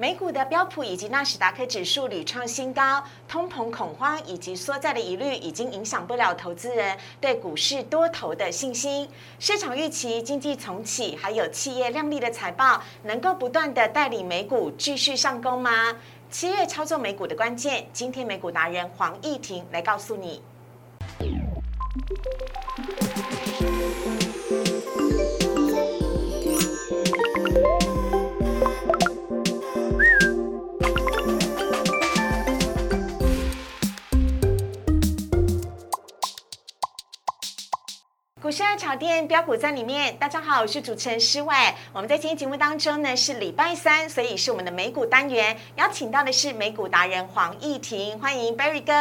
美股的标普以及纳斯达克指数屡创新高，通膨恐慌以及缩债的疑虑已经影响不了投资人对股市多头的信心。市场预期经济重启，还有企业亮丽的财报，能够不断的带领美股继续上攻吗？七月操作美股的关键，今天美股达人黄义婷来告诉你。股市爱炒店标股在里面，大家好，我是主持人施伟。我们在今天节目当中呢是礼拜三，所以是我们的美股单元，邀请到的是美股达人黄义婷，欢迎 Berry 哥。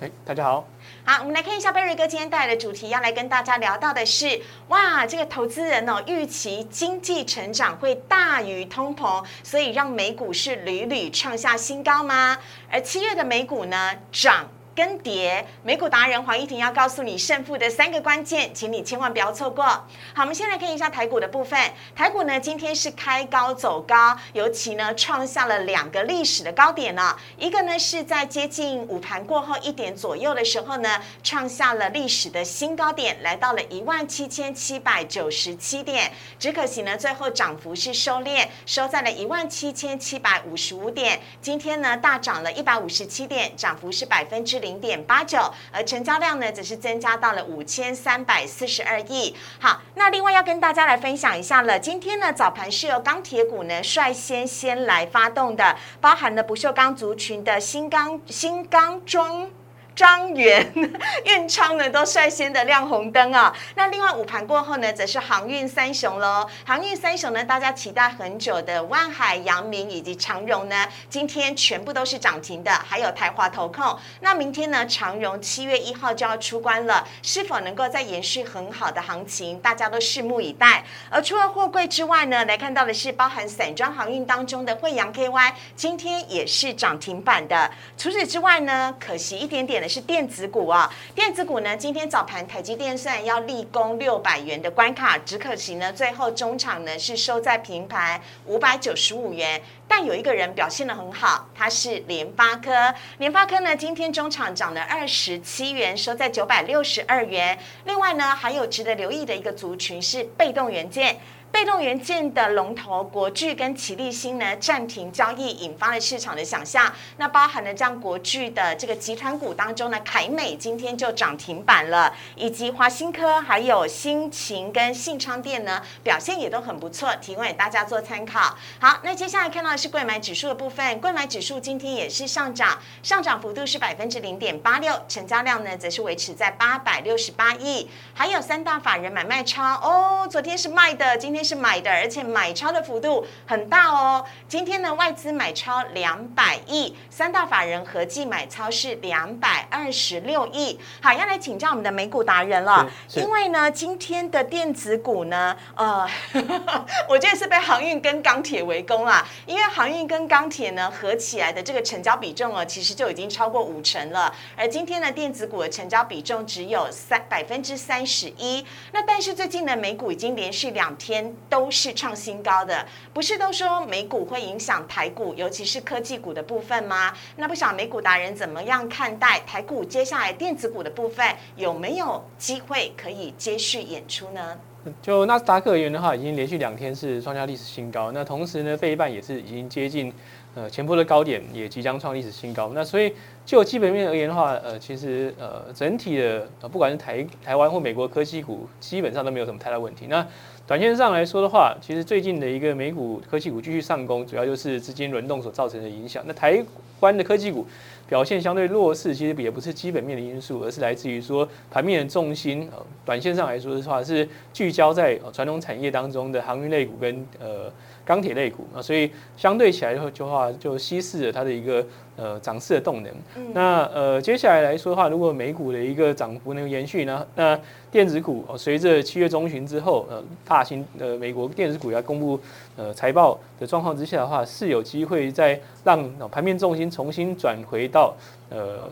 哎，大家好。好，我们来看一下 Berry 哥今天带来的主题，要来跟大家聊到的是，哇，这个投资人哦预期经济成长会大于通膨，所以让美股是屡屡创下新高吗？而七月的美股呢涨。跟跌，美股达人黄一婷要告诉你胜负的三个关键，请你千万不要错过。好，我们先来看一下台股的部分。台股呢今天是开高走高，尤其呢创下了两个历史的高点呢。一个呢是在接近午盘过后一点左右的时候呢，创下了历史的新高点，来到了一万七千七百九十七点。只可惜呢最后涨幅是收敛，收在了一万七千七百五十五点。今天呢大涨了一百五十七点，涨幅是百分之零。零点八九，而成交量呢，则是增加到了五千三百四十二亿。好，那另外要跟大家来分享一下了，今天呢早盘是由钢铁股呢率先先来发动的，包含了不锈钢族群的新钢、新钢装。张元、运昌呢都率先的亮红灯啊。那另外午盘过后呢，则是航运三雄喽。航运三雄呢，大家期待很久的万海、阳明以及长荣呢，今天全部都是涨停的。还有台华投控。那明天呢，长荣七月一号就要出关了，是否能够再延续很好的行情，大家都拭目以待。而除了货柜之外呢，来看到的是包含散装航运当中的惠阳 KY，今天也是涨停板的。除此之外呢，可惜一点点的。是电子股啊，电子股呢，今天早盘台积电虽然要立功六百元的关卡，只可惜呢，最后中场呢是收在平盘五百九十五元。但有一个人表现的很好，他是联发科。联发科呢，今天中场涨了二十七元，收在九百六十二元。另外呢，还有值得留意的一个族群是被动元件。被动元件的龙头国巨跟奇力新呢暂停交易，引发了市场的想象。那包含了这样国巨的这个集团股当中呢，凯美今天就涨停板了，以及华新科、还有新秦跟信昌店呢表现也都很不错，提供给大家做参考。好，那接下来看到的是贵买指数的部分，贵买指数今天也是上涨，上涨幅度是百分之零点八六，成交量呢则是维持在八百六十八亿，还有三大法人买卖超哦，昨天是卖的，今天。是买的，而且买超的幅度很大哦。今天呢，外资买超两百亿，三大法人合计买超是两百二十六亿。好，要来请教我们的美股达人了，因为呢，今天的电子股呢，呃，我觉得是被航运跟钢铁围攻啦。因为航运跟钢铁呢合起来的这个成交比重哦，其实就已经超过五成了。而今天的电子股的成交比重只有三百分之三十一。那但是最近呢，美股已经连续两天。都是创新高的，不是都说美股会影响台股，尤其是科技股的部分吗？那不晓美股达人怎么样看待台股接下来电子股的部分，有没有机会可以接续演出呢？就纳斯达克而言的话，已经连续两天是创下历史新高，那同时呢，费半也是已经接近。呃，前波的高点也即将创历史新高。那所以就基本面而言的话，呃，其实呃，整体的呃，不管是台台湾或美国科技股，基本上都没有什么太大问题。那短线上来说的话，其实最近的一个美股科技股继续上攻，主要就是资金轮动所造成的影响。那台湾的科技股表现相对弱势，其实也不是基本面的因素，而是来自于说盘面的重心。呃，短线上来说的话，是聚焦在传统产业当中的航运类股跟呃。钢铁类股啊，所以相对起来的话，就稀释了它的一个呃涨势的动能。那呃接下来来说的话，如果美股的一个涨幅能延续呢，那电子股随着七月中旬之后，呃大型呃美国电子股要公布呃财报的状况之下的话，是有机会再让盘面重心重新转回到呃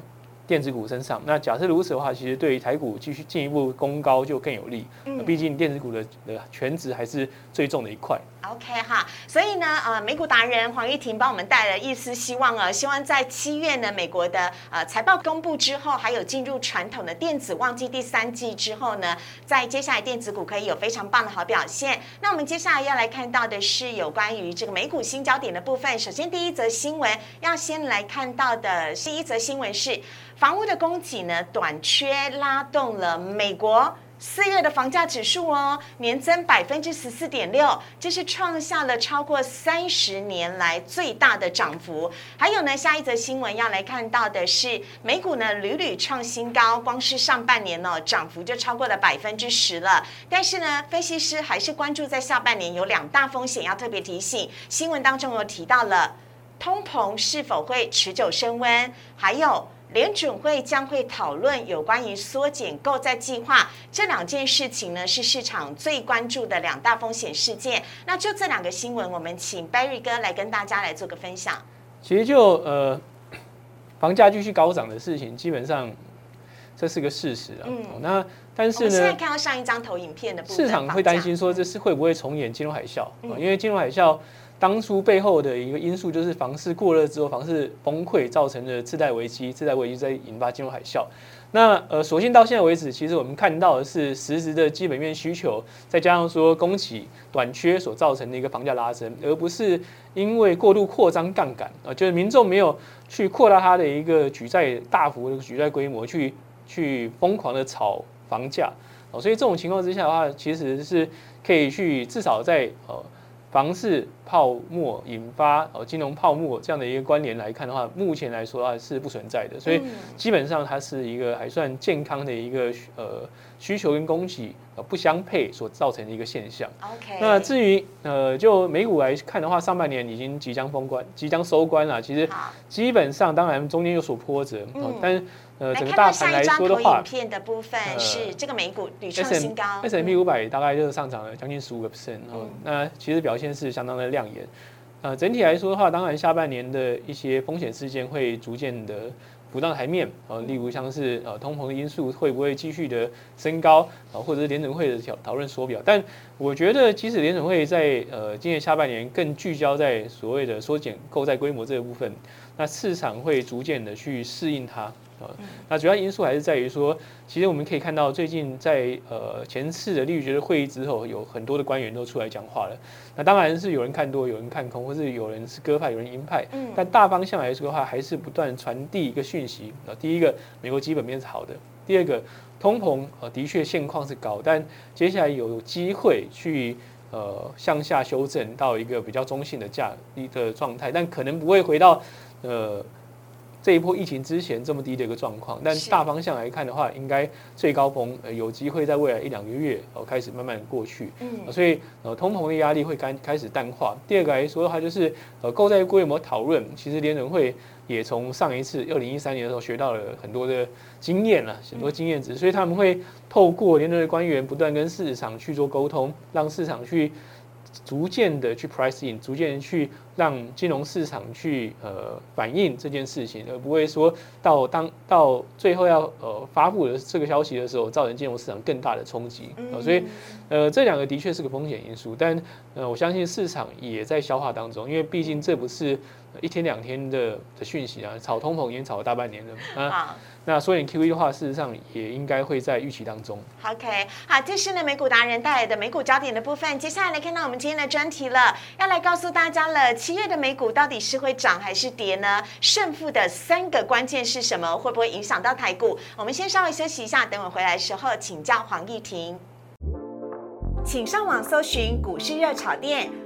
电子股身上。那假设如此的话，其实对于台股继续进一步攻高就更有利。嗯，毕竟电子股的的全值还是最重的一块。OK 哈，所以呢，呃，美股达人黄玉婷帮我们带了一丝希望啊，希望在七月呢，美国的呃财报公布之后，还有进入传统的电子旺季第三季之后呢，在接下来电子股可以有非常棒的好表现。那我们接下来要来看到的是有关于这个美股新焦点的部分。首先第一则新闻要先来看到的是一则新闻是房屋的供给呢短缺拉动了美国。四月的房价指数哦，年增百分之十四点六，这是创下了超过三十年来最大的涨幅。还有呢，下一则新闻要来看到的是，美股呢屡屡创新高，光是上半年呢涨幅就超过了百分之十了。但是呢，分析师还是关注在下半年有两大风险要特别提醒。新闻当中有提到了通膨是否会持久升温，还有。联准会将会讨论有关于缩减购债计划这两件事情呢，是市场最关注的两大风险事件。那就这两个新闻，我们请 Barry 哥来跟大家来做个分享。其实就呃，房价继续高涨的事情，基本上这是个事实啊。嗯。那但是呢，现在看到上一张投影片的部分市场会担心说这是会不会重演金融海啸啊？因为金融海啸。当初背后的一个因素就是房市过热之后，房市崩溃造成的次贷危机，次贷危机在引发金融海啸。那呃，所幸到现在为止，其实我们看到的是实质的基本面需求，再加上说供给短缺所造成的一个房价拉升，而不是因为过度扩张杠杆啊，就是民众没有去扩大它的一个举债大幅的举债规模，去去疯狂的炒房价哦。所以这种情况之下的话，其实是可以去至少在呃。房市泡沫引发呃金融泡沫这样的一个关联来看的话，目前来说啊是不存在的，所以基本上它是一个还算健康的一个呃需求跟供给呃不相配所造成的一个现象。OK，那至于呃就美股来看的话，上半年已经即将封关，即将收官了。其实基本上当然中间有所波折，但。呃，整个大盘来说的话，片的部分是这个美股屡创新高，S M P 五百大概就是上涨了将近十五个 percent，哦，那其实表现是相当的亮眼。呃，整体来说的话，当然下半年的一些风险事件会逐渐的浮到台面，呃，例如像是呃通膨的因素会不会继续的升高，啊，或者是联准会的讨讨论缩表。但我觉得，即使联准会在呃今年下半年更聚焦在所谓的缩减购债规模这个部分，那市场会逐渐的去适应它。呃，那主要因素还是在于说，其实我们可以看到，最近在呃前次的利率决策会议之后，有很多的官员都出来讲话了。那当然是有人看多，有人看空，或是有人是鸽派，有人鹰派。嗯。但大方向来说的话，还是不断传递一个讯息。啊，第一个，美国基本面是好的；第二个，通膨呃的确现况是高，但接下来有机会去呃向下修正到一个比较中性的价一个状态，但可能不会回到呃。这一波疫情之前这么低的一个状况，但大方向来看的话，应该最高峰呃有机会在未来一两个月哦开始慢慢过去，嗯，所以呃通膨的压力会开开始淡化。第二个来说的话，就是呃购债规模讨论，其实联准会也从上一次二零一三年的时候学到了很多的经验了，很多经验值，所以他们会透过联准会官员不断跟市场去做沟通，让市场去。逐渐的去 price in，逐渐去让金融市场去呃反映这件事情，而不会说到当到最后要呃发布的这个消息的时候，造成金融市场更大的冲击啊。所以呃这两个的确是个风险因素，但呃我相信市场也在消化当中，因为毕竟这不是一天两天的的讯息啊，炒通膨已经炒了大半年了啊。那缩减 QE 的话，事实上也应该会在预期当中。OK，好，这是呢美股达人带来的美股焦点的部分。接下来来看到我们今天的专题了，要来告诉大家了，七月的美股到底是会涨还是跌呢？胜负的三个关键是什么？会不会影响到台股？我们先稍微休息一下，等我回来的时候请教黄义婷。请上网搜寻股市热炒店，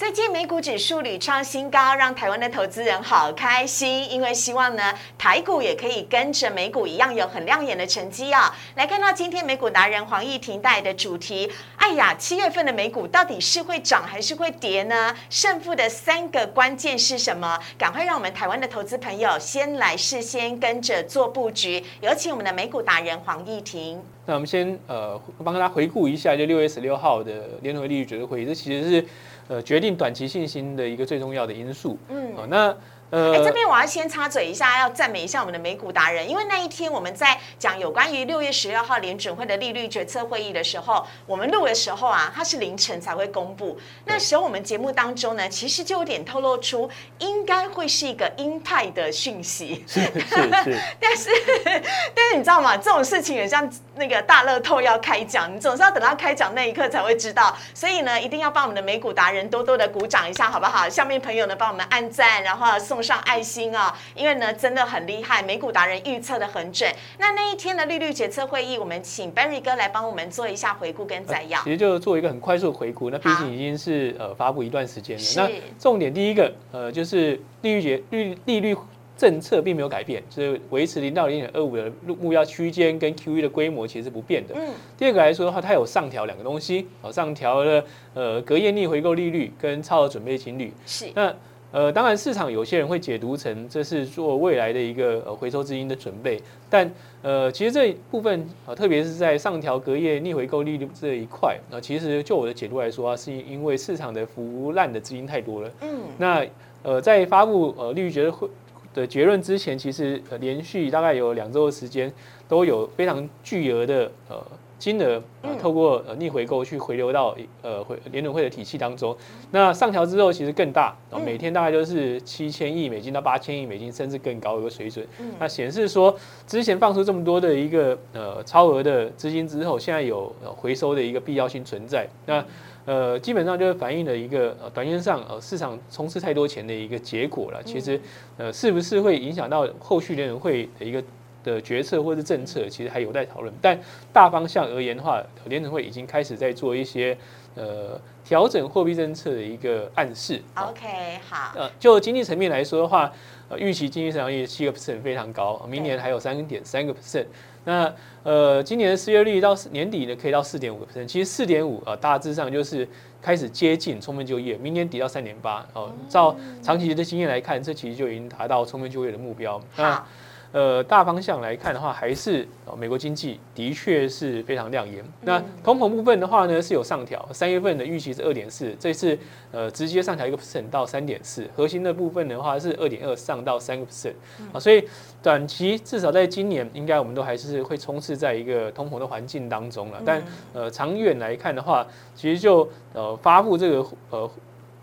最近美股指数屡创新高，让台湾的投资人好开心，因为希望呢台股也可以跟着美股一样有很亮眼的成绩啊。来看到今天美股达人黄义婷带的主题，哎呀，七月份的美股到底是会涨还是会跌呢？胜负的三个关键是什么？赶快让我们台湾的投资朋友先来事先跟着做布局。有请我们的美股达人黄义婷。那我们先呃帮大家回顾一下，就六月十六号的联合利率决策会议，这其实是。呃，决定短期信心的一个最重要的因素。嗯，那。呃，哎，这边我要先插嘴一下，要赞美一下我们的美股达人，因为那一天我们在讲有关于六月十六号联准会的利率决策会议的时候，我们录的时候啊，它是凌晨才会公布。那时候我们节目当中呢，其实就有点透露出应该会是一个鹰派的讯息。是是是。但是 但是你知道吗？这种事情也像那个大乐透要开奖，你总是要等到开奖那一刻才会知道。所以呢，一定要帮我们的美股达人多多的鼓掌一下，好不好？下面朋友呢，帮我们按赞，然后送。上爱心啊，因为呢真的很厉害，美股达人预测的很准。那那一天的利率决策会议，我们请 Barry 哥来帮我们做一下回顾跟摘要。其实就做一个很快速的回顾。那毕竟已经是呃发布一段时间了。那重点第一个呃就是利率决利利率政策并没有改变，就是维持零到零点二五的目标区间跟 QE 的规模其实是不变的。嗯。第二个来说的话，它有上调两个东西，哦上调了呃隔夜逆回购利率跟超额准备金率。是。那呃，当然，市场有些人会解读成这是做未来的一个呃回收资金的准备，但呃，其实这一部分啊，特别是在上调隔夜逆回购利率这一块，那其实就我的解读来说啊，是因为市场的腐烂的资金太多了。嗯。那呃，在发布呃利率决会的结论之前，其实呃连续大概有两周的时间，都有非常巨额的呃。金额呃透过呃逆回购去回流到呃回联准会的体系当中，那上调之后其实更大，每天大概就是七千亿美金到八千亿美金，甚至更高一个水准。那显示说之前放出这么多的一个呃超额的资金之后，现在有回收的一个必要性存在。那呃基本上就是反映了一个呃短线上呃市场充斥太多钱的一个结果了。其实呃是不是会影响到后续联准会的一个？的决策或是政策，其实还有待讨论。但大方向而言的话，联储会已经开始在做一些呃调整货币政策的一个暗示。OK，好。呃，就经济层面来说的话，呃，预期经济增长率七个 percent 非常高，明年还有三点三个 percent。那呃，今年的失业率到年底呢，可以到四点五个 percent。其实四点五啊，大致上就是开始接近充分就业。明年底到三点八哦，照长期的经验来看，这其实就已经达到充分就业的目标。好。呃，大方向来看的话，还是美国经济的确是非常亮眼。那通膨部分的话呢，是有上调，三月份的预期是二点四，这次呃直接上调一个 percent 到三点四。核心的部分的话是二点二上到三个 percent 啊，所以短期至少在今年，应该我们都还是会充斥在一个通膨的环境当中了。但呃，长远来看的话，其实就呃发布这个呃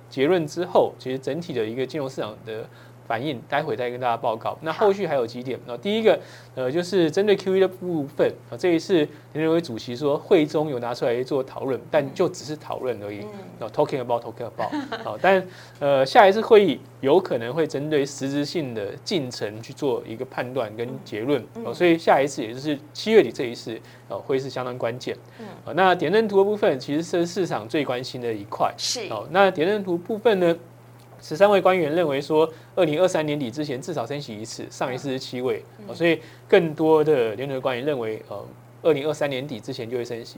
结论之后，其实整体的一个金融市场的。反应，待会再跟大家报告。那后续还有几点？那第一个，呃，就是针对 Q E 的部分啊，这一次联准会主席说会中有拿出来做讨论，但就只是讨论而已。那 talking about talking about 好，但呃，下一次会议有可能会针对实质性的进程去做一个判断跟结论。哦，所以下一次也就是七月底这一次，呃，会是相当关键。嗯，那点阵图的部分其实是市场最关心的一块。是。哦，那点阵图部分呢？十三位官员认为说，二零二三年底之前至少升息一次，上一次是七位，所以更多的联合官员认为，呃，二零二三年底之前就会升息，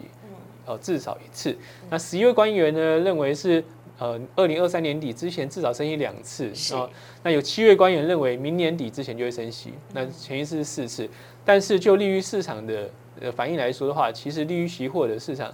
呃，至少一次。那十一位官员呢，认为是，呃，二零二三年底之前至少升息两次，啊，那有七位官员认为明年底之前就会升息，那前一次是四次，但是就利率市场的呃反应来说的话，其实利率期货的市场。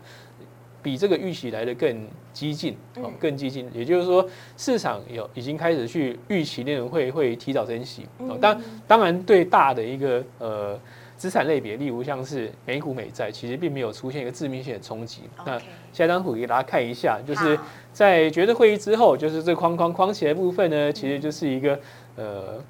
比这个预期来的更激进，哦，更激进，也就是说，市场有已经开始去预期联准会会提早升息，哦，当当然对大的一个呃资产类别，例如像是美股美债，其实并没有出现一个致命性的冲击。那下张图给大家看一下，就是在决策会议之后，就是这框框框起来部分呢，其实就是一个呃。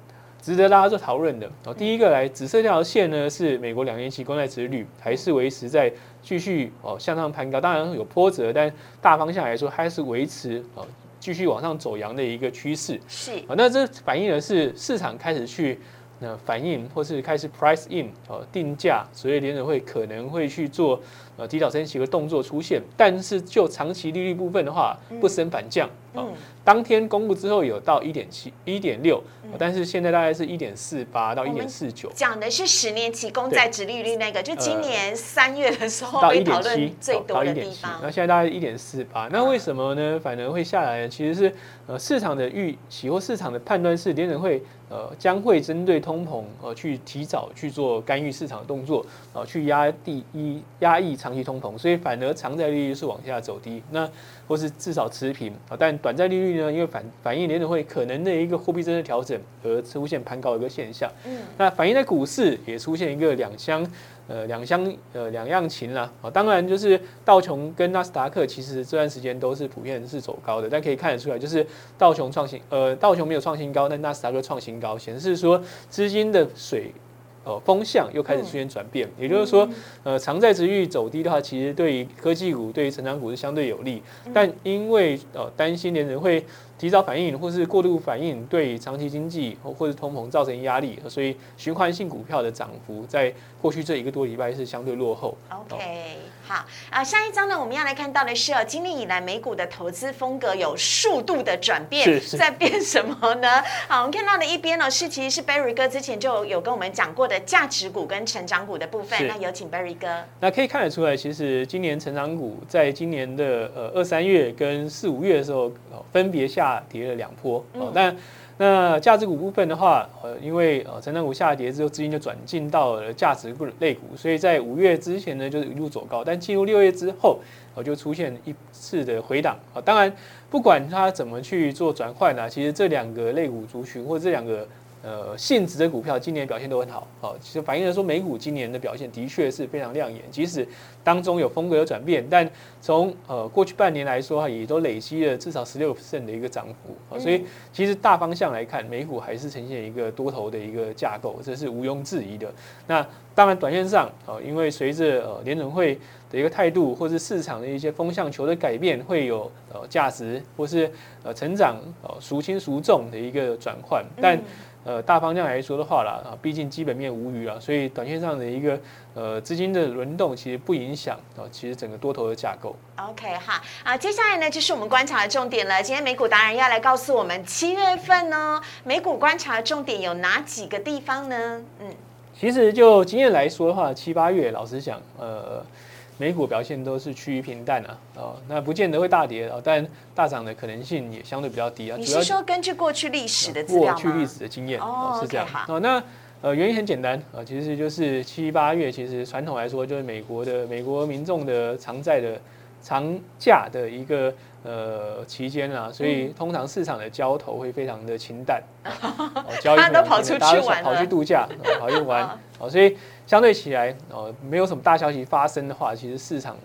值得大家做讨论的哦。第一个来紫色这条线呢，是美国两年期公债殖率还是维持在继续哦向上攀高，当然有波折，但大方向来说还是维持哦继续往上走阳的一个趋势。是啊，那这反映的是市场开始去那反应或是开始 price in 哦定价，所以联准会可能会去做呃提早升息的动作出现，但是就长期利率部分的话，不升反降啊。当天公布之后有到一点七、一点六，但是现在大概是一点四八到一点四九。讲的是十年期公债值利率那个，就今年三月的时候被讨论最多的地方。那现在大概一点四八，那为什么呢？反而会下来呢？其实是呃市场的预期或市场的判断是联准会。呃，将会针对通膨呃去提早去做干预市场的动作，啊，去压第一压抑长期通膨，所以反而长债利率是往下走低，那或是至少持平啊，但短债利率呢，因为反反映联储会可能的一个货币政策调整而出现攀高的一个现象，那反映在股市也出现一个两相。呃，两相呃两样情啦，啊，当然就是道琼跟纳斯达克其实这段时间都是普遍是走高的，但可以看得出来，就是道琼创新，呃，道琼没有创新高，但纳斯达克创新高，显示说资金的水。呃，风向又开始出现转变，也就是说，呃，长债值率走低的话，其实对于科技股、对于成长股是相对有利。但因为呃担心联人会提早反应，或是过度反应，对长期经济或或是通膨造成压力，所以循环性股票的涨幅在过去这一个多礼拜是相对落后。OK，好啊，下一章呢，我们要来看到的是哦，今年以来美股的投资风格有数度的转变，在变什么呢？好，我们看到的一边呢，是其实是 Barry 哥之前就有跟我们讲过的。价值股跟成长股的部分，那有请 Berry 哥。那可以看得出来，其实今年成长股在今年的呃二三月跟四五月的时候，分别下跌了两波。哦，但那价值股部分的话，呃，因为呃成长股下跌之后，资金就转进到了价值股类股，所以在五月之前呢，就是一路走高。但进入六月之后，我，就出现一次的回档。啊，当然不管它怎么去做转换呢，其实这两个类股族群或这两个。呃，性质的股票今年表现都很好，哦，其实反映了说美股今年的表现的确是非常亮眼，即使当中有风格有转变，但从呃过去半年来说，也都累积了至少十六的一个涨幅，啊，所以其实大方向来看，美股还是呈现一个多头的一个架构，这是毋庸置疑的。那当然，短线上，啊，因为随着呃联准会的一个态度，或是市场的一些风向球的改变，会有呃价值或是呃成长呃孰轻孰重的一个转换，但。呃，大方向来说的话啦，啊，毕竟基本面无虞啊，所以短线上的一个呃资金的轮动其实不影响啊，其实整个多头的架构。OK 哈啊，接下来呢就是我们观察的重点了。今天美股达人要来告诉我们，七月份呢美股观察的重点有哪几个地方呢？嗯，其实就经验来说的话，七八月老实讲，呃。美股表现都是趋于平淡啊，哦，那不见得会大跌啊，但大涨的可能性也相对比较低啊。你是说根据过去历史的资料过去历史的经验哦，是这样。哦，那呃原因很简单啊，其实就是七八月，其实传统来说就是美国的美国民众的偿债的长假的一个呃期间啊，所以通常市场的交投会非常的清淡，交易 都跑出去玩跑去度假，跑去玩，好，所以。相对起来，呃，没有什么大消息发生的话，其实市场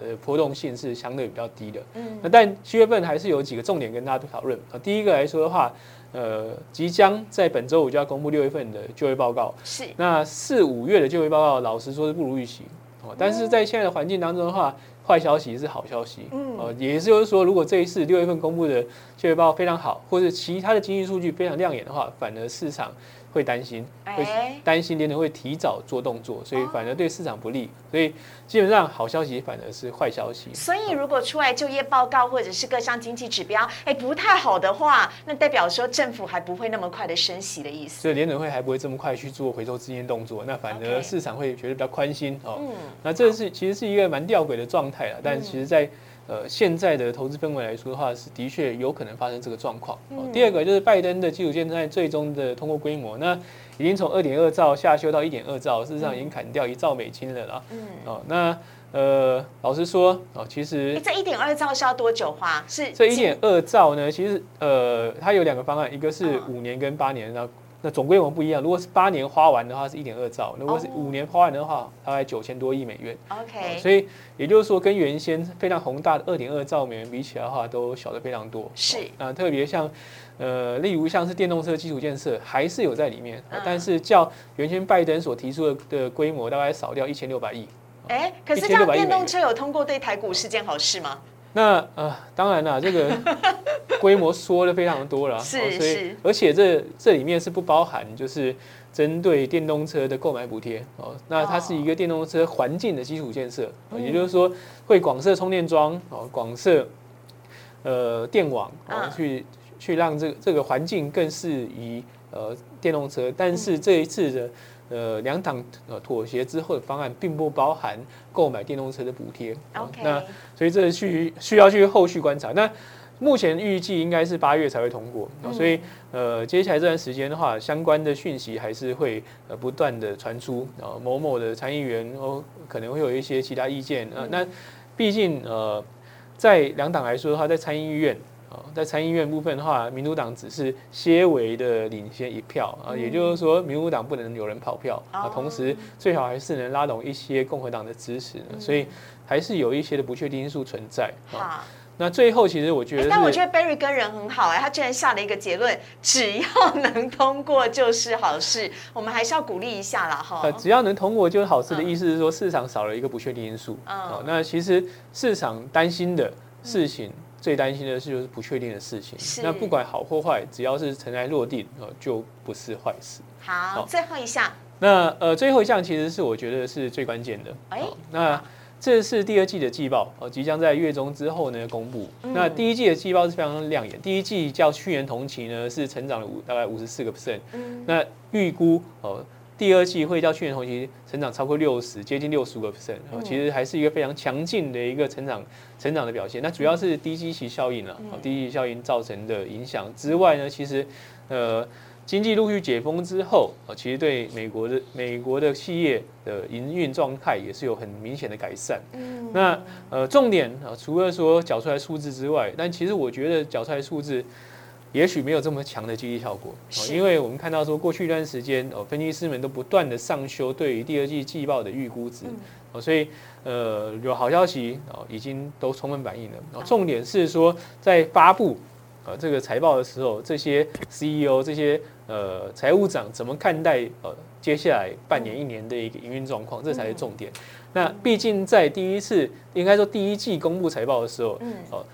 呃波动性是相对比较低的。嗯，那但七月份还是有几个重点跟大家讨论啊。第一个来说的话，呃，即将在本周五就要公布六月份的就业报告。是。那四五月的就业报告，老实说是不如预期。哦，但是在现在的环境当中的话，坏消息是好消息。嗯。呃，也就是说，如果这一次六月份公布的就业报告非常好，或者其他的经济数据非常亮眼的话，反而市场。会担心，会担心联储会提早做动作，所以反而对市场不利。所以基本上好消息反而是坏消息。所以如果出来就业报告或者是各项经济指标，哎，不太好的话，那代表说政府还不会那么快的升息的意思。所以联储会还不会这么快去做回收资金动作，那反而市场会觉得比较宽心哦。那这是其实是一个蛮吊诡的状态了，但其实在。呃，现在的投资氛围来说的话，是的确有可能发生这个状况。第二个就是拜登的基础建设最终的通过规模，那已经从二点二兆下修到一点二兆，事实上已经砍掉一兆美金了啦。嗯，哦，那呃，老实说，哦，其实这一点二兆是要多久花？是这一点二兆呢？其实呃，它有两个方案，一个是五年跟八年，然后。那总规模不一样，如果是八年花完的话是一点二兆，如果是五年花完的话，大概九千多亿美元。OK，所以也就是说，跟原先非常宏大的二点二兆美元比起来的话，都小的非常多。是啊，特别像呃，例如像是电动车基础建设，还是有在里面，但是较原先拜登所提出的的规模，大概少掉一千六百亿。哎，可是这样电动车有通过对台股是件好事吗？那呃，当然啦，这个 规模缩的非常多了，是是，而且这这里面是不包含就是针对电动车的购买补贴哦，那它是一个电动车环境的基础建设，也就是说会广设充电桩哦，广设呃电网哦，去去让这个这个环境更适宜呃电动车。但是这一次的呃两党呃妥协之后的方案，并不包含购买电动车的补贴。OK，那所以这需需要去后续观察。那目前预计应该是八月才会通过，所以呃，接下来这段时间的话，相关的讯息还是会呃不断的传出，呃某某的参议员哦可能会有一些其他意见，呃，那毕竟呃在两党来说的话，在参议院啊，在参议院部分的话，民主党只是些微的领先一票啊，也就是说民主党不能有人跑票啊，同时最好还是能拉拢一些共和党的支持，所以还是有一些的不确定因素存在啊。那最后，其实我觉得，但我觉得 Barry 跟人很好哎，他居然下了一个结论，只要能通过就是好事，我们还是要鼓励一下啦哈。呃，只要能通过就是好事的意思是说，市场少了一个不确定因素。哦，那其实市场担心的事情，最担心的是就是不确定的事情。那不管好或坏，只要是尘埃落定，呃，就不是坏事。好，最后一项。那呃，最后一项其实是我觉得是最关键的。哎，那。这是第二季的季报哦，即将在月中之后呢公布。那第一季的季报是非常亮眼，第一季较去年同期呢是成长了五大概五十四个 percent。那预估哦，第二季会较去年同期成长超过六十，接近六十五个 percent。哦，其实还是一个非常强劲的一个成长成长的表现。那主要是低基期效应了，哦，低基期效应造成的影响之外呢，其实呃。经济陆续解封之后，啊，其实对美国的美国的企业的营运状态也是有很明显的改善。嗯，那呃，重点啊，除了说缴出来数字之外，但其实我觉得缴出来数字也许没有这么强的激励效果。因为我们看到说过去一段时间，哦，分析师们都不断的上修对于第二季季报的预估值，哦，所以呃，有好消息哦，已经都充分反映了。哦，重点是说在发布呃这个财报的时候，这些 CEO 这些呃，财务长怎么看待呃接下来半年一年的一个营运状况？这才是重点。那毕竟在第一次，应该说第一季公布财报的时候，哦，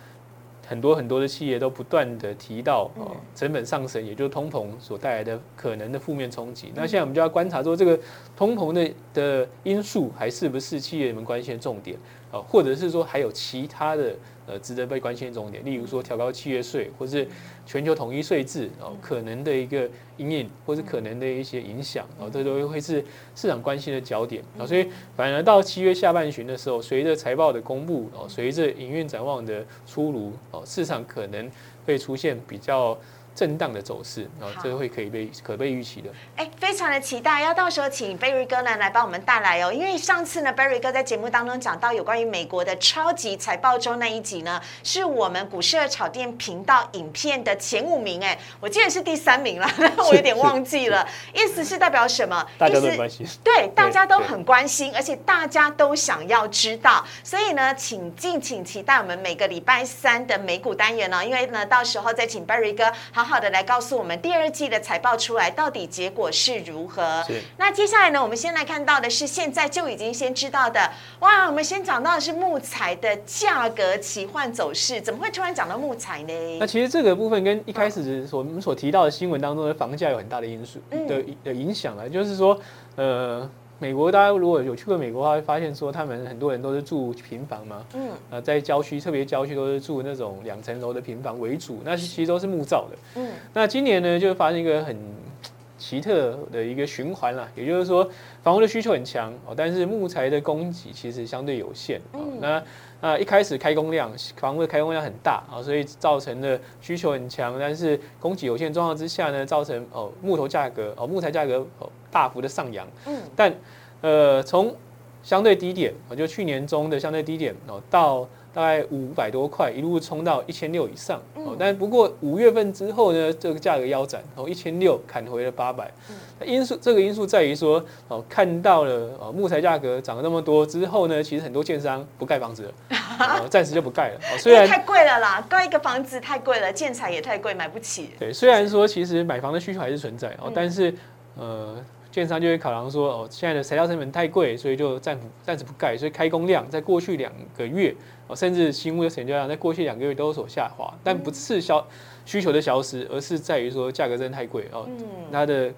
很多很多的企业都不断的提到哦，成本上升，也就是通膨所带来的可能的负面冲击。那现在我们就要观察说，这个通膨的的因素还是不是企业们关心的重点啊？或者是说还有其他的？呃，值得被关心的重点，例如说调高企业税，或是全球统一税制哦，可能的一个阴影，或是可能的一些影响哦，这都会是市场关心的焦点啊。所以，反而到七月下半旬的时候，随着财报的公布哦，随着营运展望的出炉哦，市场可能会出现比较。震荡的走势，然后这会可以被可被预期的。哎，非常的期待，要到时候请 Berry 哥呢来帮我们带来哦。因为上次呢，Berry 哥在节目当中讲到有关于美国的超级财报周那一集呢，是我们股市的炒店频道影片的前五名。哎，我记得是第三名了，我有点忘记了。意思是代表什么？大家都关心。对，大家都很关心，而且大家都想要知道。所以呢，请敬请期待我们每个礼拜三的美股单元呢，因为呢，到时候再请 Berry 哥好。好好的来告诉我们第二季的财报出来到底结果是如何？那接下来呢，我们先来看到的是现在就已经先知道的。哇，我们先讲到的是木材的价格奇幻走势，怎么会突然讲到木材呢？那其实这个部分跟一开始所我们所提到的新闻当中的房价有很大的因素的的影响了，就是说，呃。美国，大家如果有去过美国的话，会发现说他们很多人都是住平房嘛，嗯，呃，在郊区，特别郊区都是住那种两层楼的平房为主，那其实都是木造的，嗯，那今年呢，就发生一个很奇特的一个循环啦，也就是说，房屋的需求很强哦，但是木材的供给其实相对有限，嗯，那那一开始开工量，房屋的开工量很大啊，所以造成的需求很强，但是供给有限状况之下呢，造成哦木头价格哦木材价格哦。大幅的上扬，嗯，但，呃，从相对低点，我就去年中的相对低点哦，到大概五百多块，一路冲到一千六以上，哦，但不过五月份之后呢，这个价格腰斩，从一千六砍回了八百，那因素这个因素在于说，哦，看到了哦木材价格涨了那么多之后呢，其实很多建商不盖房子了，暂时就不盖了，虽然太贵了啦，盖一个房子太贵了，建材也太贵，买不起。对，虽然说其实买房的需求还是存在哦，但是呃。建商就会考量说，哦，现在的材料成本太贵，所以就暂暂时不盖，所以开工量在过去两个月，哦，甚至新屋的成交量在过去两个月都有所下滑，但不是消需求的消失，而是在于说价格真的太贵哦，它的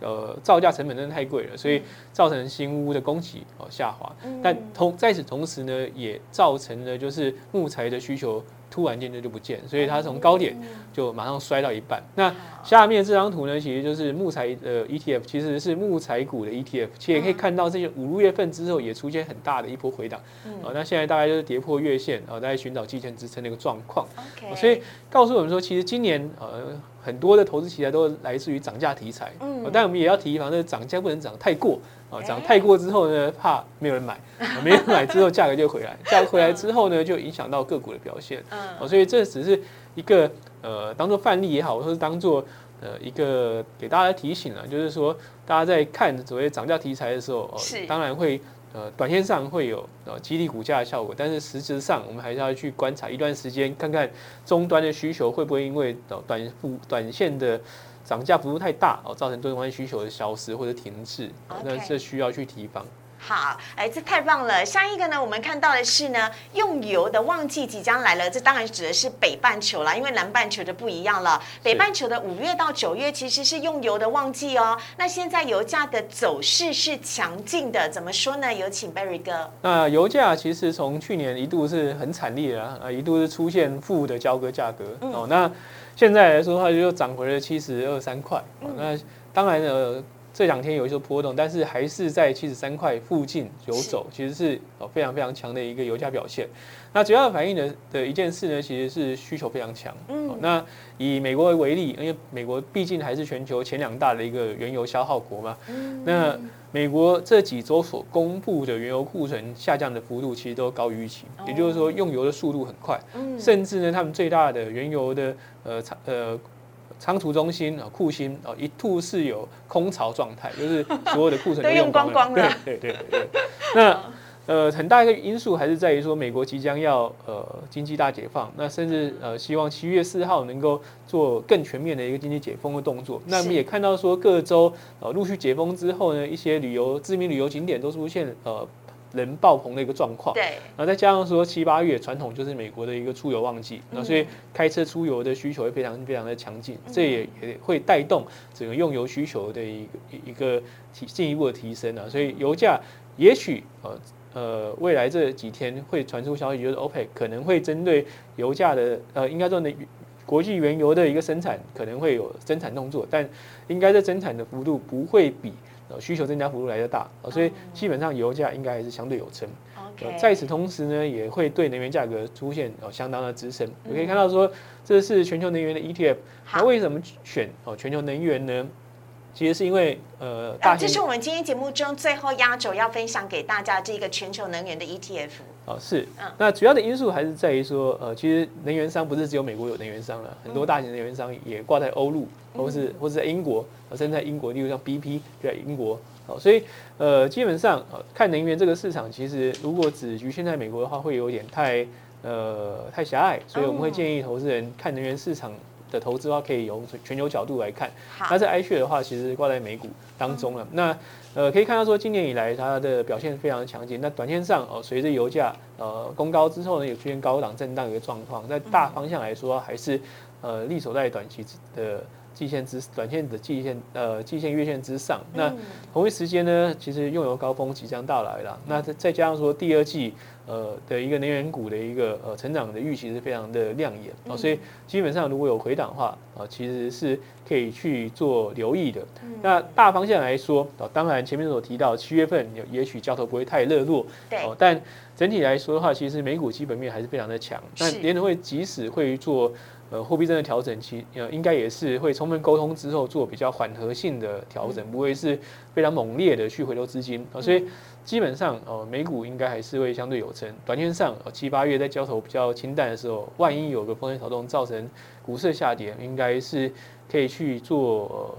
呃造价成本真的太贵了，所以造成新屋的供给哦下滑。但同在此同时呢，也造成了就是木材的需求。突然间就就不见，所以它从高点就马上摔到一半。那下面这张图呢，其实就是木材呃 ETF，其实是木材股的 ETF。其实也可以看到，这些五六月份之后也出现很大的一波回档。哦，那现在大概就是跌破月线，哦，在寻找季线支撑的一个状况。所以告诉我们说，其实今年呃。很多的投资题材都来自于涨价题材，嗯，但我们也要提防，这涨价不能涨太过啊，涨太过之后呢，怕没有人买，没人买之后价格就回来，价格回来之后呢，就影响到个股的表现，嗯，所以这只是一个呃，当做范例也好，或是当做呃一个给大家提醒了，就是说大家在看所谓涨价题材的时候，是。当然会。呃，短线上会有呃激励股价的效果，但是实质上我们还是要去观察一段时间，看看终端的需求会不会因为短幅短线的涨价幅度太大哦，造成终端需求的消失或者停滞，那这需要去提防。好，哎，这太棒了。下一个呢，我们看到的是呢，用油的旺季即将来了。这当然指的是北半球啦，因为南半球就不一样了。北半球的五月到九月其实是用油的旺季哦。那现在油价的走势是强劲的，怎么说呢？有请 Berry 哥。那油价其实从去年一度是很惨烈啊，啊，一度是出现负的交割价格哦。那现在来说的话，就涨回了七十二三块。那当然呢。这两天有一些波动，但是还是在七十三块附近游走，其实是呃非常非常强的一个油价表现。那主要反映的的一件事呢，其实是需求非常强。嗯，那以美国为例，因为美国毕竟还是全球前两大的一个原油消耗国嘛。嗯，那美国这几周所公布的原油库存下降的幅度，其实都高于预期，也就是说用油的速度很快。嗯，甚至呢，他们最大的原油的呃呃。仓储中心啊，库欣啊，一度是有空巢状态，就是所有的库存都 用光光了。对对对对。那呃，很大一个因素还是在于说，美国即将要呃经济大解放，那甚至呃希望七月四号能够做更全面的一个经济解封的动作。那我们也看到说，各州呃陆续解封之后呢，一些旅游知名旅游景点都出现呃。人爆棚的一个状况，对，然后再加上说七八月传统就是美国的一个出游旺季，那所以开车出游的需求会非常非常的强劲，这也也会带动整个用油需求的一个一个提进一步的提升啊，所以油价也许呃呃未来这几天会传出消息，就是 OPEC 可能会针对油价的呃应该说呢国际原油的一个生产可能会有增产动作，但应该在增产的幅度不会比。呃，需求增加幅度来的大，所以基本上油价应该还是相对有撑。在此同时呢，也会对能源价格出现哦相当的支撑。我可以看到说，这是全球能源的 ETF。那为什么选哦全球能源呢？其实是因为呃，这是我们今天节目中最后压轴要分享给大家这个全球能源的 ETF。哦，是。嗯。那主要的因素还是在于说，呃，其实能源商不是只有美国有能源商了，很多大型能源商也挂在欧陆，或是或是在英国，甚至在英国，例如像 BP 就在英国。哦，所以呃，基本上呃，看能源这个市场，其实如果只局限在美国的话，会有点太呃太狭隘，所以我们会建议投资人看能源市场。的投资的话，可以由全球角度来看。那在 i 血的话，其实挂在美股当中了。那呃，可以看到说，今年以来它的表现非常强劲。那短线上哦，随着油价呃攻高之后呢，有出现高档震荡一个状况。在大方向来说，还是呃力守在短期的。季线之短线的季线，呃，季线月线之上。那同一时间呢，其实用油高峰即将到来了。那再再加上说第二季，呃的一个能源股的一个呃成长的预期是非常的亮眼啊，所以基本上如果有回档的话啊，其实是可以去做留意的。那大方向来说啊，当然前面所提到七月份也许交投不会太热络，对，但整体来说的话，其实美股基本面还是非常的强。那联储会即使会做。呃，货币真的调整期，呃，应该也是会充分沟通之后做比较缓和性的调整，不会是非常猛烈的去回流资金啊。所以基本上，呃，美股应该还是会相对有成。短线上，七八月在交投比较清淡的时候，万一有个风险调动造成股市下跌，应该是可以去做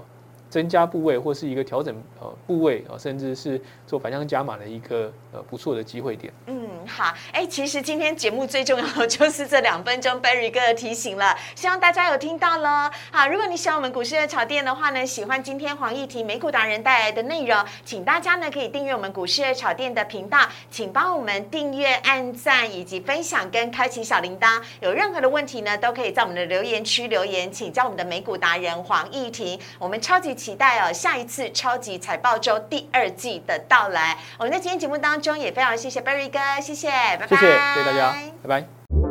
增加部位或是一个调整呃部位啊，甚至是做反向加码的一个呃不错的机会点。嗯。好，哎，其实今天节目最重要的就是这两分钟 Berry 哥的提醒了，希望大家有听到喽。好，如果你喜欢我们股市的炒店的话呢，喜欢今天黄义婷美股达人带来的内容，请大家呢可以订阅我们股市的炒店的频道，请帮我们订阅、按赞以及分享跟开启小铃铛。有任何的问题呢，都可以在我们的留言区留言，请教我们的美股达人黄义婷。我们超级期待哦，下一次超级财报周第二季的到来。我们在今天节目当中也非常谢谢 Berry 哥。谢谢，拜拜。谢谢，谢谢大家，拜拜。